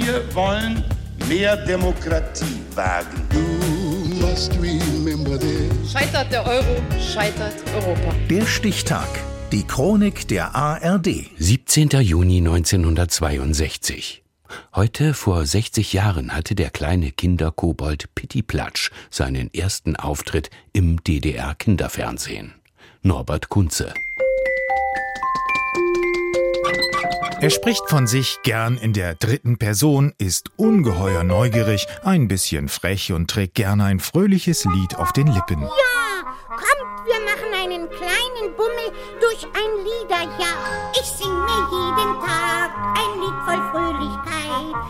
Wir wollen mehr Demokratie wagen. Scheitert der Euro, scheitert Europa. Der Stichtag. Die Chronik der ARD. 17. Juni 1962. Heute vor 60 Jahren hatte der kleine Kinderkobold Pitti Platsch seinen ersten Auftritt im DDR-Kinderfernsehen. Norbert Kunze. Er spricht von sich gern in der dritten Person, ist ungeheuer neugierig, ein bisschen frech und trägt gern ein fröhliches Lied auf den Lippen. Ja, kommt, wir machen einen kleinen Bummel durch ein Liederjahr. Ich sing mir jeden Tag ein Lied voll Fröhlichkeit.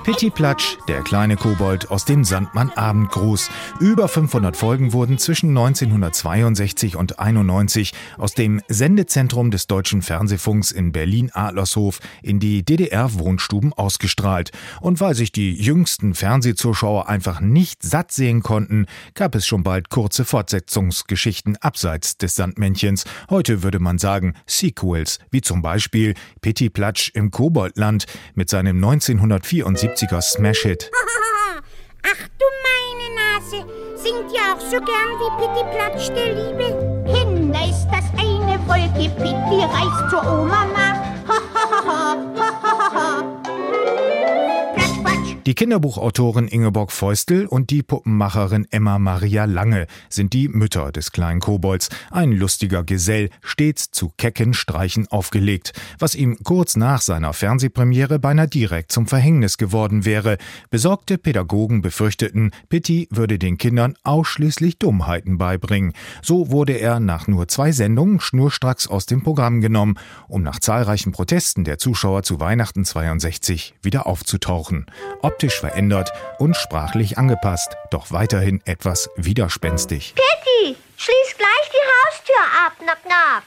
Pitti Platsch, der kleine Kobold aus dem Sandmann Abendgruß. Über 500 Folgen wurden zwischen 1962 und 91 aus dem Sendezentrum des Deutschen Fernsehfunks in Berlin-Adlershof in die DDR-Wohnstuben ausgestrahlt. Und weil sich die jüngsten Fernsehzuschauer einfach nicht satt sehen konnten, gab es schon bald kurze Fortsetzungsgeschichten abseits des Sandmännchens. Heute würde man sagen Sequels, wie zum Beispiel Pitti Platsch im Koboldland mit seinem 1974er Smash-Hit. Ach du meine Nase, singt ja auch so gern wie Pitti Platsch der Liebe. Hin, da ist das eine Wolke, Pitti reist zur Oma nach. Die Kinderbuchautorin Ingeborg Feustel und die Puppenmacherin Emma Maria Lange sind die Mütter des kleinen Kobolds. Ein lustiger Gesell, stets zu kecken Streichen aufgelegt, was ihm kurz nach seiner Fernsehpremiere beinahe direkt zum Verhängnis geworden wäre. Besorgte Pädagogen befürchteten, Pitti würde den Kindern ausschließlich Dummheiten beibringen. So wurde er nach nur zwei Sendungen schnurstracks aus dem Programm genommen, um nach zahlreichen Protesten der Zuschauer zu Weihnachten 62 wieder aufzutauchen. Optisch verändert und sprachlich angepasst, doch weiterhin etwas widerspenstig. Pitti, schließ gleich die Haustür ab, knack, knack.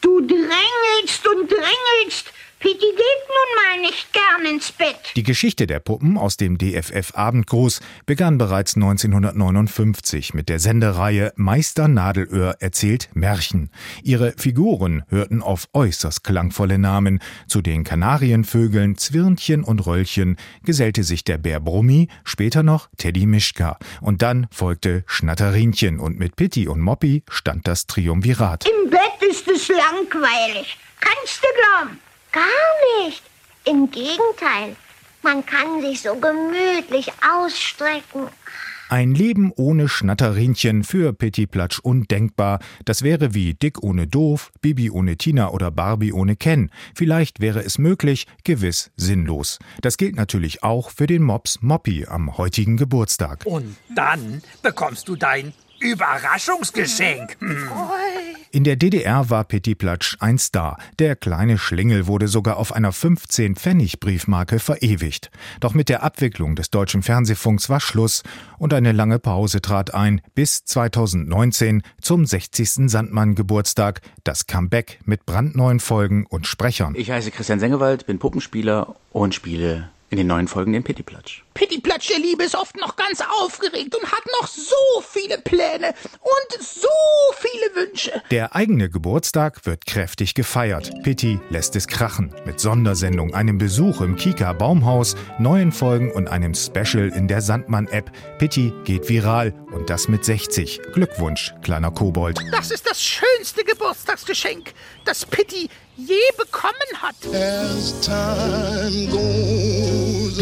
Du drängelst und drängelst. Pitti geht nun mal nicht gern ins Bett. Die Geschichte der Puppen aus dem DFF Abendgruß begann bereits 1959 mit der Sendereihe Meister Nadelöhr erzählt Märchen. Ihre Figuren hörten auf äußerst klangvolle Namen. Zu den Kanarienvögeln Zwirnchen und Röllchen gesellte sich der Bär Brummi, später noch Teddy Mischka. Und dann folgte Schnatterinchen und mit Pitti und Moppi stand das Triumvirat. Im Bett ist es langweilig. Kannst du glauben? Gar nicht. Im Gegenteil. Man kann sich so gemütlich ausstrecken. Ein Leben ohne Schnatterinchen für Pitti Platsch undenkbar. Das wäre wie Dick ohne Doof, Bibi ohne Tina oder Barbie ohne Ken. Vielleicht wäre es möglich, gewiss sinnlos. Das gilt natürlich auch für den Mops Moppy am heutigen Geburtstag. Und dann bekommst du dein Überraschungsgeschenk. Hm. In der DDR war Pitti Platsch ein Star. Der kleine Schlingel wurde sogar auf einer 15-Pfennig-Briefmarke verewigt. Doch mit der Abwicklung des deutschen Fernsehfunks war Schluss und eine lange Pause trat ein bis 2019 zum 60. Sandmann-Geburtstag. Das Comeback mit brandneuen Folgen und Sprechern. Ich heiße Christian Sengewald, bin Puppenspieler und spiele in den neuen Folgen den Pittiplatsch. Pittiplatsch der Liebe ist oft noch ganz aufgeregt und hat noch so viele Pläne und so viele Wünsche. Der eigene Geburtstag wird kräftig gefeiert. Pitti lässt es krachen. Mit Sondersendung, einem Besuch im Kika Baumhaus, neuen Folgen und einem Special in der Sandmann-App. Pitti geht viral und das mit 60. Glückwunsch, kleiner Kobold. Das ist das schönste Geburtstagsgeschenk, das Pitti je bekommen hat.